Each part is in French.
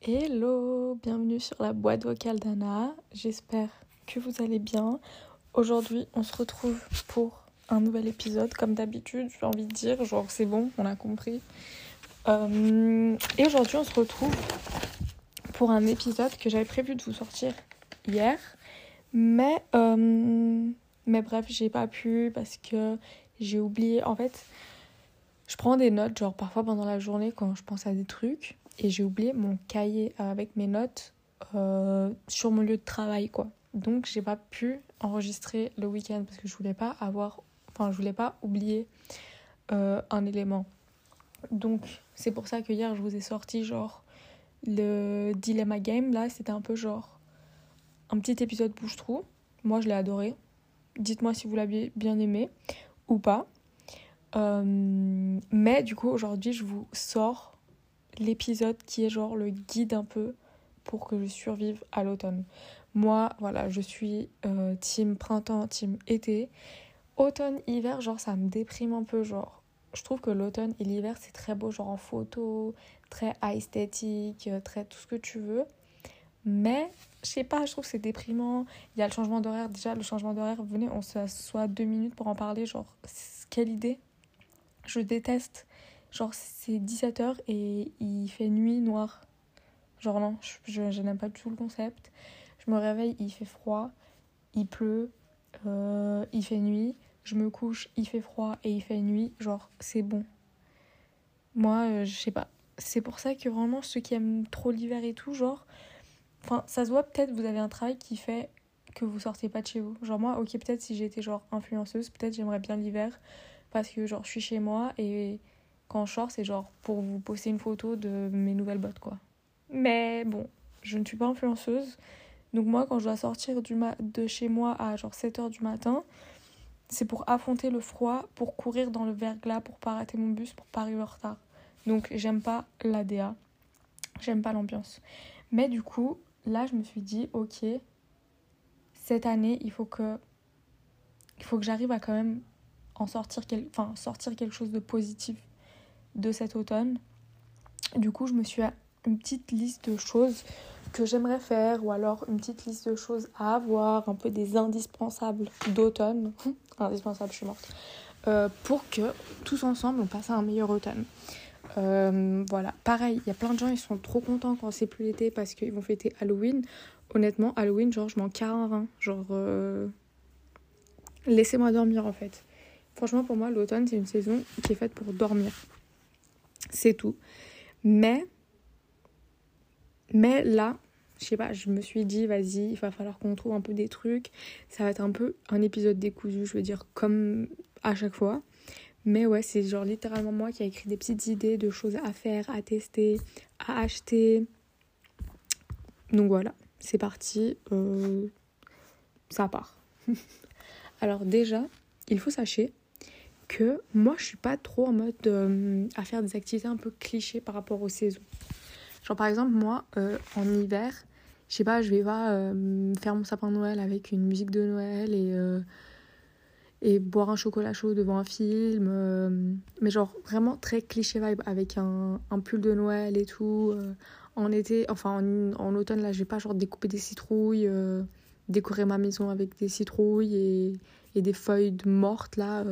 Hello, bienvenue sur la boîte vocale d'Anna. J'espère que vous allez bien. Aujourd'hui, on se retrouve pour un nouvel épisode, comme d'habitude, j'ai envie de dire, genre c'est bon, on a compris. Euh, et aujourd'hui, on se retrouve pour un épisode que j'avais prévu de vous sortir hier, mais, euh, mais bref, j'ai pas pu parce que j'ai oublié. En fait, je prends des notes, genre parfois pendant la journée quand je pense à des trucs, et j'ai oublié mon cahier avec mes notes euh, sur mon lieu de travail, quoi. Donc, j'ai pas pu enregistrer le week-end parce que je voulais pas avoir Enfin, je voulais pas oublier euh, un élément. Donc, c'est pour ça que hier, je vous ai sorti genre le Dilemma Game. Là, c'était un peu genre un petit épisode bouche-trou. Moi, je l'ai adoré. Dites-moi si vous l'avez bien aimé ou pas. Euh, mais du coup, aujourd'hui, je vous sors l'épisode qui est genre le guide un peu pour que je survive à l'automne. Moi, voilà, je suis euh, team printemps, team été. Automne, hiver, genre ça me déprime un peu, genre je trouve que l'automne et l'hiver c'est très beau, genre en photo, très esthétique, euh, très tout ce que tu veux. Mais je sais pas, je trouve que c'est déprimant. Il y a le changement d'horaire, déjà le changement d'horaire, venez, on s'assoit deux minutes pour en parler, genre quelle idée. Je déteste. Genre c'est 17h et il fait nuit noire. Genre non, je, je n'aime pas du tout le concept. Je me réveille, il fait froid, il pleut, euh, il fait nuit je me couche, il fait froid et il fait nuit, genre c'est bon. Moi, euh, je sais pas. C'est pour ça que vraiment ceux qui aiment trop l'hiver et tout, genre, enfin, ça se voit peut-être vous avez un travail qui fait que vous sortez pas de chez vous. Genre moi, ok, peut-être si j'étais genre influenceuse, peut-être j'aimerais bien l'hiver parce que genre je suis chez moi et quand je sors, c'est genre pour vous poster une photo de mes nouvelles bottes quoi. Mais bon, je ne suis pas influenceuse. Donc moi, quand je dois sortir du de chez moi à genre 7h du matin, c'est pour affronter le froid, pour courir dans le verglas, pour pas rater mon bus, pour pas arriver en retard. Donc j'aime pas l'ADA, j'aime pas l'ambiance. Mais du coup, là je me suis dit, ok, cette année, il faut que, il faut que j'arrive à quand même en sortir, enfin, sortir quelque chose de positif de cet automne. Du coup, je me suis une petite liste de choses que j'aimerais faire ou alors une petite liste de choses à avoir, un peu des indispensables d'automne. Indispensable, je suis morte. Euh, pour que tous ensemble on passe à un meilleur automne. Euh, voilà, pareil, il y a plein de gens, ils sont trop contents quand c'est plus l'été parce qu'ils vont fêter Halloween. Honnêtement, Halloween, genre, je m'en carre un rein. Genre, euh, laissez-moi dormir en fait. Franchement, pour moi, l'automne, c'est une saison qui est faite pour dormir. C'est tout. Mais mais là, je sais pas, je me suis dit, vas-y, il va falloir qu'on trouve un peu des trucs. Ça va être un peu un épisode décousu, je veux dire, comme à chaque fois. Mais ouais, c'est genre littéralement moi qui a écrit des petites idées de choses à faire, à tester, à acheter. Donc voilà, c'est parti. Euh, ça part. Alors déjà, il faut sachez que moi je suis pas trop en mode euh, à faire des activités un peu clichés par rapport aux saisons. Genre par exemple, moi, euh, en hiver, je sais pas, je vais pas faire mon sapin de Noël avec une musique de Noël et, et boire un chocolat chaud devant un film. mais genre vraiment très cliché vibe avec un, un pull de Noël et tout. en été, enfin en, en, automne, là, je vais pas genre découper des citrouilles, décorer ma maison avec des citrouilles et, et des feuilles mortes là,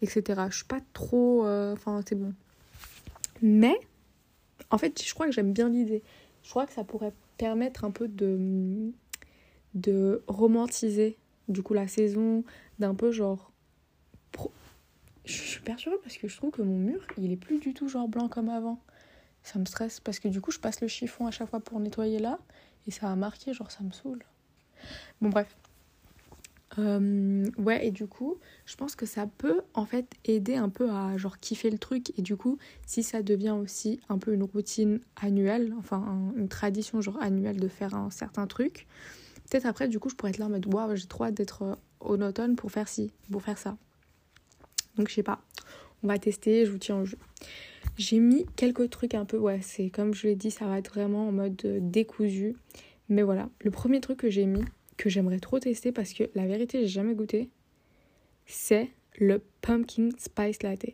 etc. Je suis pas trop. Enfin, c'est bon. Mais en fait, je crois que j'aime bien l'idée. Je crois que ça pourrait permettre un peu de, de romantiser du coup la saison, d'un peu genre. Je suis perturbée parce que je trouve que mon mur, il est plus du tout genre blanc comme avant. Ça me stresse parce que du coup, je passe le chiffon à chaque fois pour nettoyer là et ça a marqué, genre ça me saoule. Bon, bref. Euh, ouais, et du coup, je pense que ça peut en fait aider un peu à genre kiffer le truc. Et du coup, si ça devient aussi un peu une routine annuelle, enfin une tradition genre annuelle de faire un certain truc, peut-être après, du coup, je pourrais être là en mode waouh, j'ai trop hâte d'être euh, au automne pour faire ci, pour faire ça. Donc, je sais pas, on va tester, je vous tiens au jeu. J'ai mis quelques trucs un peu, ouais, c'est comme je l'ai dit, ça va être vraiment en mode euh, décousu. Mais voilà, le premier truc que j'ai mis, que j'aimerais trop tester parce que la vérité, j'ai jamais goûté. c'est le pumpkin spice latte.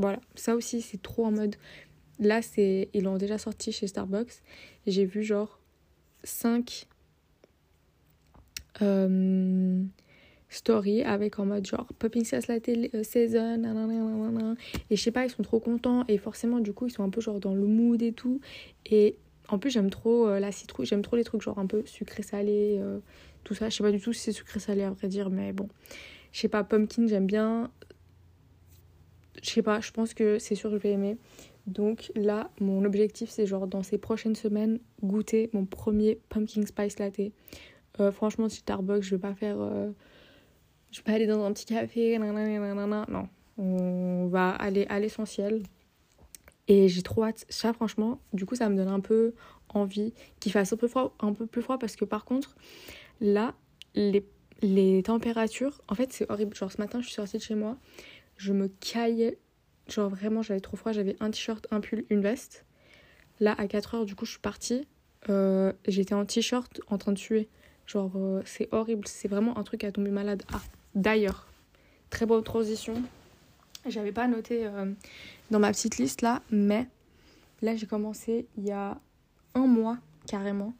Voilà, ça aussi c'est trop en mode. Là, c'est ils l'ont déjà sorti chez Starbucks. J'ai vu genre 5 euh, stories avec en mode genre pumpkin spice latte euh, season, et je sais pas, ils sont trop contents et forcément du coup ils sont un peu genre dans le mood et tout. Et en plus j'aime trop euh, la citrouille, j'aime trop les trucs genre un peu sucré salé, tout ça. Je sais pas du tout si c'est sucré salé à vrai dire, mais bon. Je sais pas, pumpkin j'aime bien je sais pas, je pense que c'est sûr que je vais aimer. Donc là, mon objectif, c'est genre dans ces prochaines semaines, goûter mon premier pumpkin spice latte. Euh, franchement, Starbucks, je vais pas faire. Euh, je vais pas aller dans un petit café, nanana, non. On va aller à l'essentiel. Et j'ai trop hâte. Ça, franchement, du coup, ça me donne un peu envie qu'il fasse un peu, froid, un peu plus froid parce que par contre, là, les, les températures, en fait, c'est horrible. Genre, ce matin, je suis sortie de chez moi je me caillais. Genre vraiment, j'avais trop froid. J'avais un t-shirt, un pull, une veste. Là, à 4 heures, du coup, je suis partie. Euh, J'étais en t-shirt en train de tuer. Genre, euh, c'est horrible. C'est vraiment un truc à tomber malade. Ah, d'ailleurs, très bonne transition. J'avais pas noté euh, dans ma petite liste là, mais là, j'ai commencé il y a un mois carrément.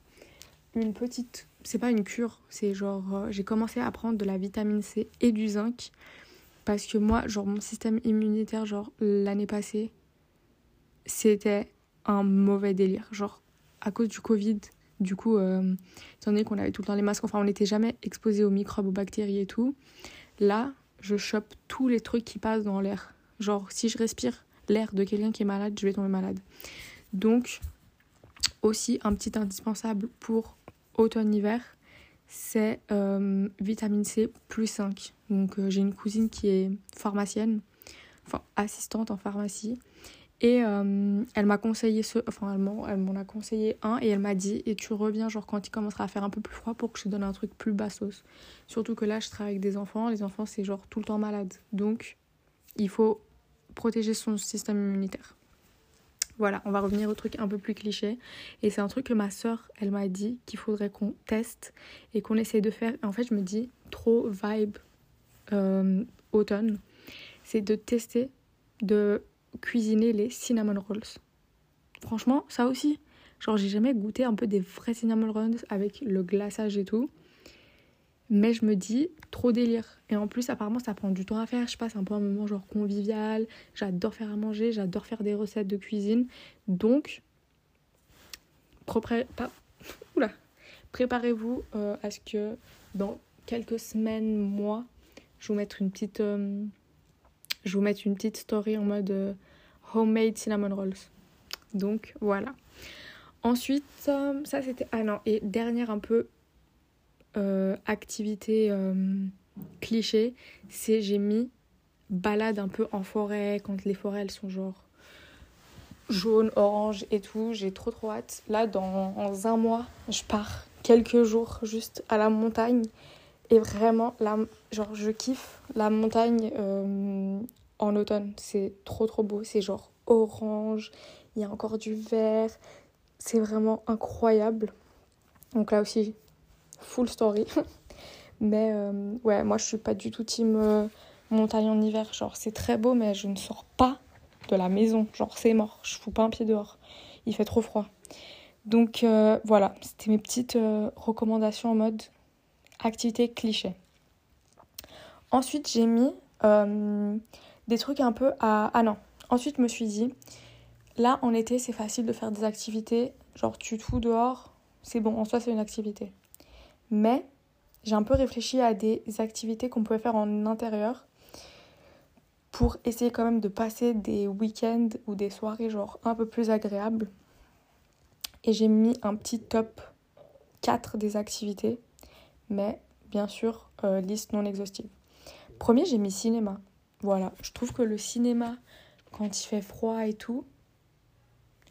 Une petite. C'est pas une cure, c'est genre. Euh, j'ai commencé à prendre de la vitamine C et du zinc parce que moi, genre, mon système immunitaire, genre, l'année passée, c'était un mauvais délire. Genre, à cause du Covid, du coup, euh, étant donné qu'on avait tout le temps les masques, enfin, on n'était jamais exposé aux microbes, aux bactéries et tout. Là, je chope tous les trucs qui passent dans l'air. Genre, si je respire l'air de quelqu'un qui est malade, je vais tomber malade. Donc, aussi, un petit indispensable pour automne-hiver, c'est euh, vitamine C plus 5. Donc euh, j'ai une cousine qui est pharmacienne, enfin assistante en pharmacie. Et euh, elle m'a conseillé ce, enfin elle m'en a conseillé un et elle m'a dit et tu reviens genre quand il commencera à faire un peu plus froid pour que je te donne un truc plus bassos. Surtout que là je travaille avec des enfants, les enfants c'est genre tout le temps malade. Donc il faut protéger son système immunitaire. Voilà, on va revenir au truc un peu plus cliché. Et c'est un truc que ma soeur, elle m'a dit qu'il faudrait qu'on teste et qu'on essaye de faire. En fait, je me dis, trop vibe euh, automne, c'est de tester de cuisiner les cinnamon rolls. Franchement, ça aussi. Genre, j'ai jamais goûté un peu des vrais cinnamon rolls avec le glaçage et tout. Mais je me dis, trop délire. Et en plus, apparemment, ça prend du temps à faire. Je passe un peu un moment genre convivial. J'adore faire à manger, j'adore faire des recettes de cuisine. Donc, préparez-vous euh, à ce que dans quelques semaines, mois, je vous mette une petite, euh, je vous mette une petite story en mode euh, homemade cinnamon rolls. Donc voilà. Ensuite, ça c'était... Ah non, et dernière un peu euh, activité euh, cliché, c'est j'ai mis balade un peu en forêt, quand les forêts elles sont genre jaune, orange et tout. J'ai trop trop hâte. Là, dans, un mois, je pars quelques jours juste à la montagne. Et vraiment, genre, je kiffe la montagne euh, en automne. C'est trop trop beau. C'est genre orange, il y a encore du vert. C'est vraiment incroyable. Donc là aussi, full story. mais euh, ouais, moi je suis pas du tout team euh, montagne en hiver. Genre c'est très beau, mais je ne sors pas de la maison. Genre c'est mort, je fous pas un pied dehors. Il fait trop froid. Donc voilà, c'était mes petites recommandations en mode activité cliché. Ensuite j'ai mis des trucs un peu à... Ah non, ensuite je me suis dit, là en été c'est facile de faire des activités, genre tu te fous dehors, c'est bon, en soi c'est une activité. Mais j'ai un peu réfléchi à des activités qu'on pouvait faire en intérieur pour essayer quand même de passer des week-ends ou des soirées genre un peu plus agréables. Et j'ai mis un petit top 4 des activités, mais bien sûr, euh, liste non exhaustive. Premier, j'ai mis cinéma. Voilà, je trouve que le cinéma, quand il fait froid et tout,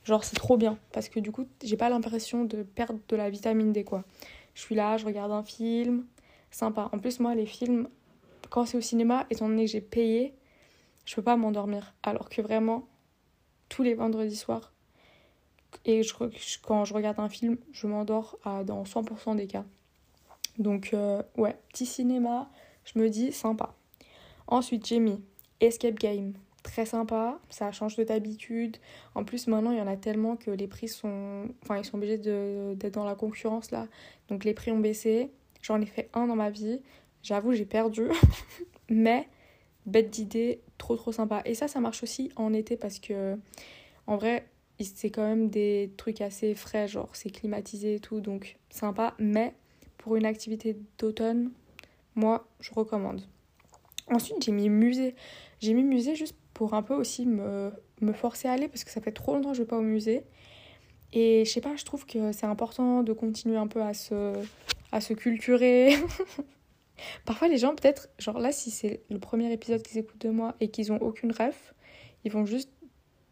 genre c'est trop bien parce que du coup, j'ai pas l'impression de perdre de la vitamine D quoi. Je suis là, je regarde un film, sympa. En plus, moi, les films, quand c'est au cinéma, étant donné que j'ai payé, je peux pas m'endormir. Alors que vraiment, tous les vendredis soirs, et je, quand je regarde un film, je m'endors dans 100% des cas. Donc, euh, ouais, petit cinéma, je me dis sympa. Ensuite, j'ai mis Escape Game. Très sympa, ça change de d'habitude. En plus, maintenant, il y en a tellement que les prix sont. Enfin, ils sont obligés d'être dans la concurrence là. Donc, les prix ont baissé. J'en ai fait un dans ma vie. J'avoue, j'ai perdu. Mais, bête d'idée, trop trop sympa. Et ça, ça marche aussi en été parce que, en vrai, c'est quand même des trucs assez frais, genre c'est climatisé et tout, donc sympa. Mais pour une activité d'automne, moi, je recommande. Ensuite, j'ai mis musée. J'ai mis musée juste pour un peu aussi me, me forcer à aller parce que ça fait trop longtemps que je vais pas au musée. Et je sais pas, je trouve que c'est important de continuer un peu à se, à se culturer. Parfois, les gens, peut-être, genre là, si c'est le premier épisode qu'ils écoutent de moi et qu'ils ont aucune ref, ils vont juste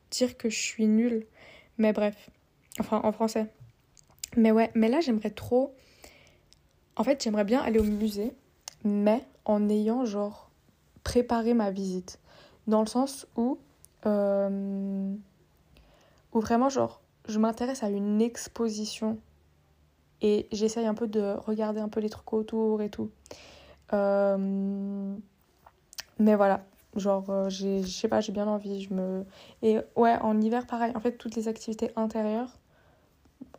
dire que je suis nulle. Mais bref, enfin en français. Mais ouais, mais là, j'aimerais trop. En fait, j'aimerais bien aller au musée, mais en ayant genre préparé ma visite. Dans le sens où. Euh, vraiment, genre, je m'intéresse à une exposition et j'essaye un peu de regarder un peu les trucs autour et tout. Euh, mais voilà, genre, euh, je sais pas, j'ai bien envie. Je me... Et ouais, en hiver, pareil. En fait, toutes les activités intérieures,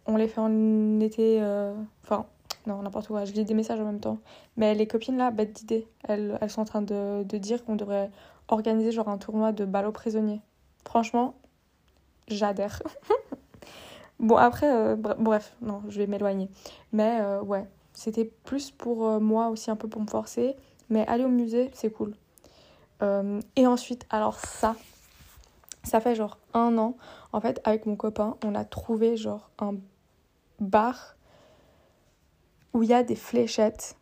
on les fait en été. Euh, enfin, non, n'importe quoi. Je lis des messages en même temps. Mais les copines là, bête d'idée. Elles, elles sont en train de, de dire qu'on devrait organiser genre un tournoi de ballots prisonniers. Franchement, j'adhère. Bon, après, euh, bref, non, je vais m'éloigner. Mais euh, ouais, c'était plus pour euh, moi aussi, un peu pour me forcer. Mais aller au musée, c'est cool. et ensuite, alors ça, ça fait genre un an. En fait, avec mon copain, on a trouvé genre un bar où il y a des fléchettes.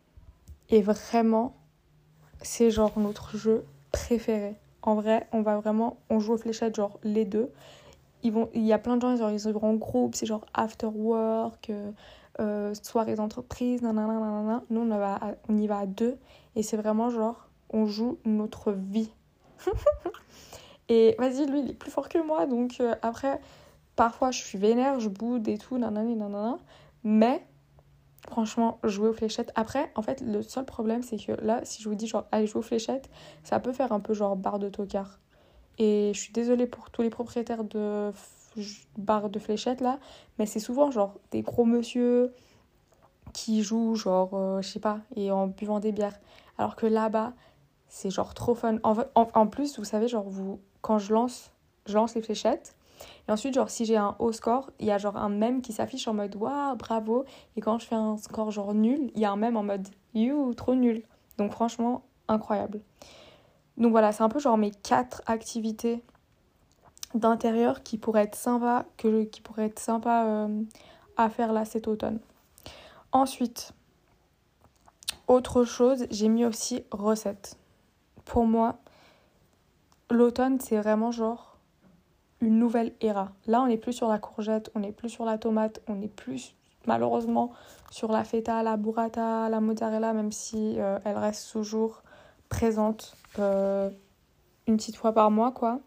Et vraiment, c'est genre notre jeu préféré. En vrai, on va vraiment, on joue aux fléchettes genre les deux ils vont, il y a plein de gens, genre, ils vont en groupe, c'est genre after work, euh, euh soirées d'entreprise, nanana, Nous, on, va on y va à deux et c'est vraiment genre, on joue notre vie. et vas-y, lui, il est plus fort que moi, donc euh, après, parfois, je suis vénère, je boude et tout, nanana, nanana. Mais, franchement, jouer aux fléchettes. Après, en fait, le seul problème, c'est que là, si je vous dis, genre, allez jouer aux fléchettes, ça peut faire un peu genre barre de tocard. Et je suis désolée pour tous les propriétaires de barres de fléchettes là, mais c'est souvent genre des gros monsieur qui jouent genre, euh, je sais pas, et en buvant des bières. Alors que là-bas, c'est genre trop fun. En, plus, vous savez, genre, quand je lance, je lance les fléchettes. Et ensuite, genre, si j'ai un haut score, il y a genre un mème qui s'affiche en mode waouh, bravo. Et quand je fais un score genre nul, il y a un mème en mode you, trop nul. Donc, franchement, incroyable. Donc voilà, c'est un peu genre mes quatre activités d'intérieur qui pourraient être sympa, que, qui pourraient être sympa euh, à faire là cet automne. Ensuite, autre chose, j'ai mis aussi recettes. Pour moi, l'automne, c'est vraiment genre une nouvelle era. Là, on n'est plus sur la courgette, on n'est plus sur la tomate, on n'est plus malheureusement sur la feta, la burrata, la mozzarella, même si euh, elle reste toujours présente euh, une petite fois par mois, quoi.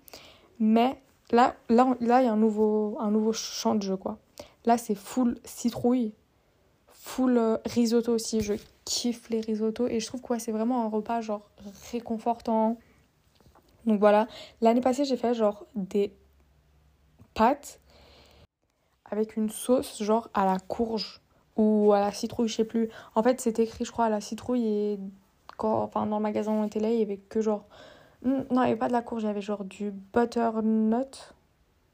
Mais là, là, là, il y a un nouveau, un nouveau champ de jeu, quoi. Là, c'est full citrouille, full euh, risotto aussi. Je kiffe les risottos et je trouve que c'est vraiment un repas genre réconfortant. Donc voilà, l'année passée, j'ai fait genre des pâtes avec une sauce genre à la courge ou à la citrouille, je sais plus. En fait, c'est écrit, je crois, à la citrouille et enfin, dans le magasin où on était là, il y avait que genre. Non, il n'y avait pas de la courge, il y avait genre du butternut.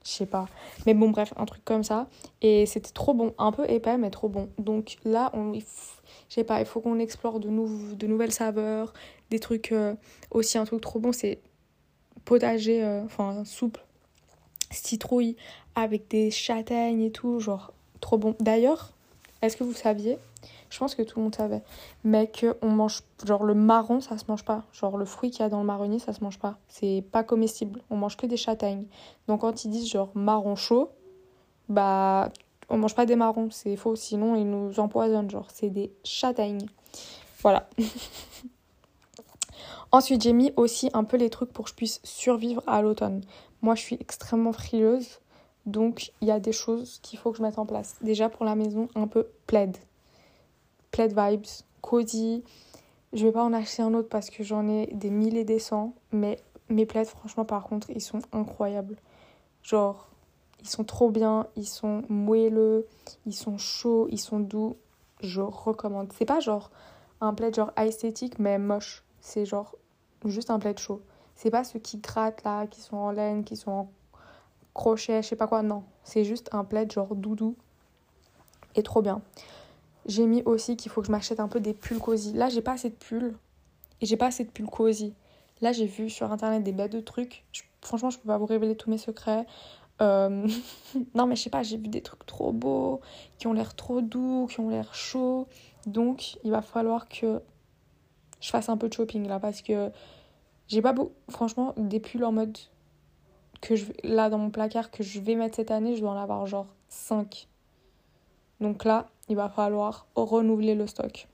Je sais pas. Mais bon, bref, un truc comme ça. Et c'était trop bon. Un peu épais, mais trop bon. Donc là, on. Je sais pas, il faut qu'on explore de, de nouvelles saveurs. Des trucs. Euh, aussi, un truc trop bon, c'est potager, euh, enfin, soupe, citrouille, avec des châtaignes et tout. Genre, trop bon. D'ailleurs, est-ce que vous saviez? Je pense que tout le monde savait. Mais que on mange, genre le marron, ça se mange pas. Genre le fruit qu'il y a dans le marronnier, ça se mange pas. C'est pas comestible. On mange que des châtaignes. Donc quand ils disent genre marron chaud, bah on mange pas des marrons, c'est faux. Sinon ils nous empoisonnent. Genre c'est des châtaignes. Voilà. Ensuite, j'ai mis aussi un peu les trucs pour que je puisse survivre à l'automne. Moi, je suis extrêmement frileuse. Donc, il y a des choses qu'il faut que je mette en place. Déjà, pour la maison, un peu plaid plaid vibes, cozy, Je vais pas en acheter un autre parce que j'en ai des mille et des cents. Mais mes plaids, franchement, par contre, ils sont incroyables. Genre, ils sont trop bien, ils sont moelleux, ils sont chauds, ils sont doux. Je recommande. C'est pas genre un plaid genre esthétique mais moche. C'est genre juste un plaid chaud. C'est pas ceux qui grattent là, qui sont en laine, qui sont en crochet, je sais pas quoi. Non, c'est juste un plaid genre doudou et trop bien. J'ai mis aussi qu'il faut que je m'achète un peu des pulls cosy. Là, j'ai pas assez de pulls et j'ai pas assez de pulls cosy. Là, j'ai vu sur internet des bêtes de trucs. franchement, je peux pas vous révéler tous mes secrets. Euh, non, mais je sais pas, j'ai vu des trucs trop beaux, qui ont l'air trop doux, qui ont l'air chauds. Donc, il va falloir que je fasse un peu de shopping là parce que j'ai pas beau. Franchement, des pulls en mode que je là dans mon placard que je vais mettre cette année, je dois en avoir genre 5. Donc là, il va falloir renouveler le stock.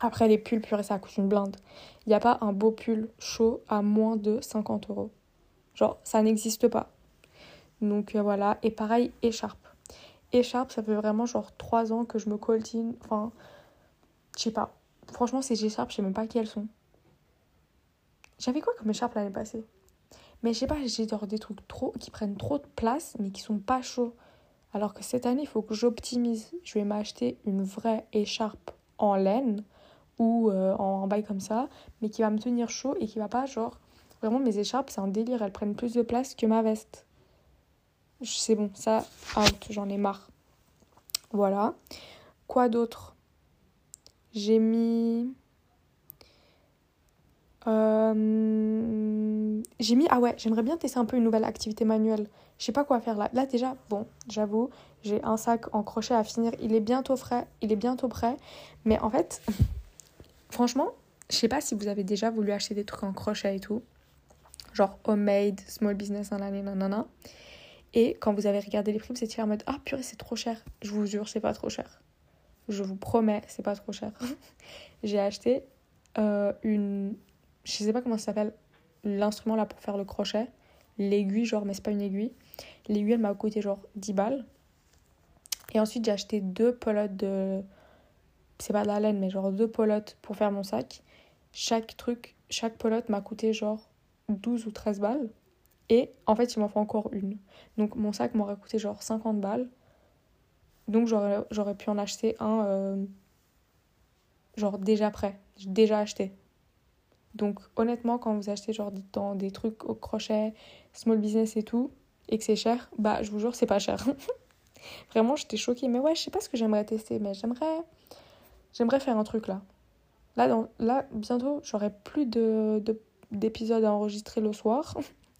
Après, les pulls, purée, ça coûte une blinde. Il n'y a pas un beau pull chaud à moins de 50 euros. Genre, ça n'existe pas. Donc euh, voilà. Et pareil, écharpe. Écharpe, ça fait vraiment genre 3 ans que je me coltine. Enfin, je sais pas. Franchement, ces écharpes, je sais même pas qui elles sont. J'avais quoi comme écharpe l'année passée? Mais je sais pas, j'ai des trucs trop qui prennent trop de place, mais qui sont pas chauds. Alors que cette année, il faut que j'optimise. Je vais m'acheter une vraie écharpe en laine ou euh, en bail comme ça, mais qui va me tenir chaud et qui va pas genre. Vraiment, mes écharpes, c'est un délire. Elles prennent plus de place que ma veste. C'est bon, ça, j'en ai marre. Voilà. Quoi d'autre? J'ai mis. Euh, j'ai mis. Ah ouais, j'aimerais bien tester un peu une nouvelle activité manuelle. Je sais pas quoi faire là. Là, déjà, bon, j'avoue, j'ai un sac en crochet à finir. Il est bientôt frais, il est bientôt prêt. Mais en fait, franchement, je sais pas si vous avez déjà voulu acheter des trucs en crochet et tout. Genre homemade, small business, nanana, nanana. Et quand vous avez regardé les prix, vous étiez en mode Ah purée, c'est trop cher. Je vous jure, c'est pas trop cher. Je vous promets, c'est pas trop cher. j'ai acheté euh, une. Je sais pas comment ça s'appelle, l'instrument là pour faire le crochet. L'aiguille, genre, mais c'est pas une aiguille. L'aiguille, elle m'a coûté genre 10 balles. Et ensuite, j'ai acheté deux pelotes de. C'est pas de la laine, mais genre deux pelotes pour faire mon sac. Chaque truc, chaque pelote m'a coûté genre 12 ou 13 balles. Et en fait, il m'en faut encore une. Donc mon sac m'aurait coûté genre 50 balles. Donc j'aurais pu en acheter un euh, genre déjà prêt, déjà acheté. Donc honnêtement, quand vous achetez genre dans des trucs au crochet, small business et tout, et que c'est cher, bah je vous jure, c'est pas cher. Vraiment, j'étais choquée. Mais ouais, je sais pas ce que j'aimerais tester, mais j'aimerais j'aimerais faire un truc là. Là, dans, là bientôt, j'aurai plus de, d'épisodes à enregistrer le soir.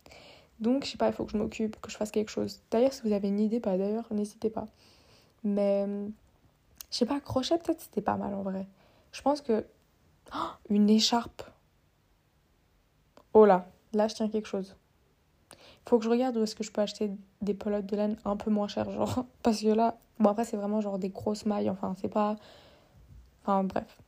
Donc, je sais pas, il faut que je m'occupe, que je fasse quelque chose. D'ailleurs, si vous avez une idée, pas d'ailleurs, n'hésitez pas. Mais, je sais pas, crochet, peut-être c'était pas mal en vrai. Je pense que. Oh, une écharpe. Oh là, là, je tiens quelque chose. Faut que je regarde où est-ce que je peux acheter des pelotes de laine un peu moins chères, genre. Parce que là, bon, après, c'est vraiment genre des grosses mailles, enfin, c'est pas. Enfin, bref.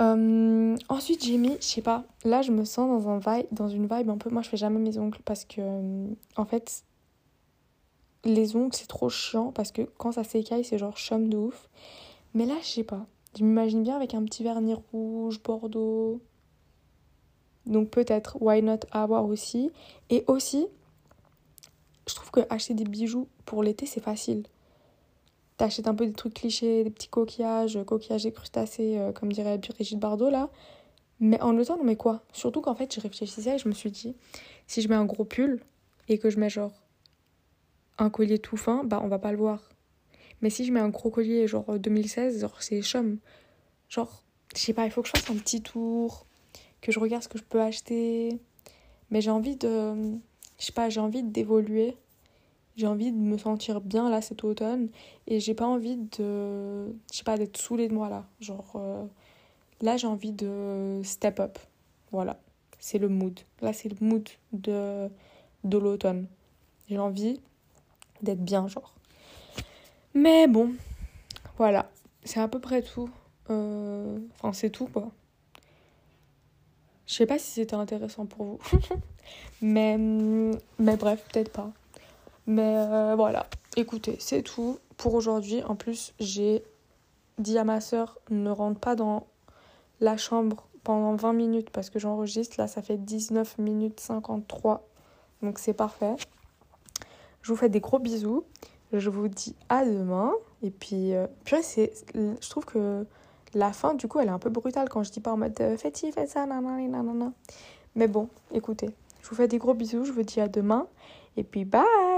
Euh, ensuite, j'ai mis, je sais pas, là je me sens dans, un vibe, dans une vibe un peu. Moi je fais jamais mes ongles parce que, euh, en fait, les ongles c'est trop chiant parce que quand ça s'écaille, c'est genre chum de ouf. Mais là, je sais pas. Je m'imagine bien avec un petit vernis rouge, bordeaux. Donc peut-être, why not avoir aussi. Et aussi, je trouve que acheter des bijoux pour l'été c'est facile t'achètes un peu des trucs clichés, des petits coquillages, coquillages et crustacés, euh, comme dirait Brigitte Bardot là. Mais en automne, on met quoi? Surtout qu'en fait, je réfléchissais et je me suis dit, si je mets un gros pull et que je mets genre un collier tout fin, bah on va pas le voir. Mais si je mets un gros collier genre 2016, genre c'est chum. Genre, je sais pas, il faut que je fasse un petit tour, que je regarde ce que je peux acheter. Mais j'ai envie de. Je sais pas, j'ai envie d'évoluer. J'ai envie de me sentir bien là cet automne. Et j'ai pas envie de je sais pas d'être saoulée de moi là. Genre euh, là j'ai envie de step up. Voilà. C'est le mood. Là c'est le mood de de l'automne. J'ai envie d'être bien genre. Mais bon voilà. C'est à peu près tout. Euh, enfin c'est tout quoi je sais pas si c'était intéressant pour vous mais mais bref peut-être pas mais euh, voilà, écoutez, c'est tout pour aujourd'hui. En plus, j'ai dit à ma soeur ne rentre pas dans la chambre pendant 20 minutes parce que j'enregistre. Là, ça fait 19 minutes 53. Donc c'est parfait. Je vous fais des gros bisous. Je vous dis à demain. Et puis, euh, je trouve que la fin, du coup, elle est un peu brutale quand je dis pas en mode euh, faites-ci, faites ça, nanana, nanana. Mais bon, écoutez, je vous fais des gros bisous. Je vous dis à demain. Et puis, bye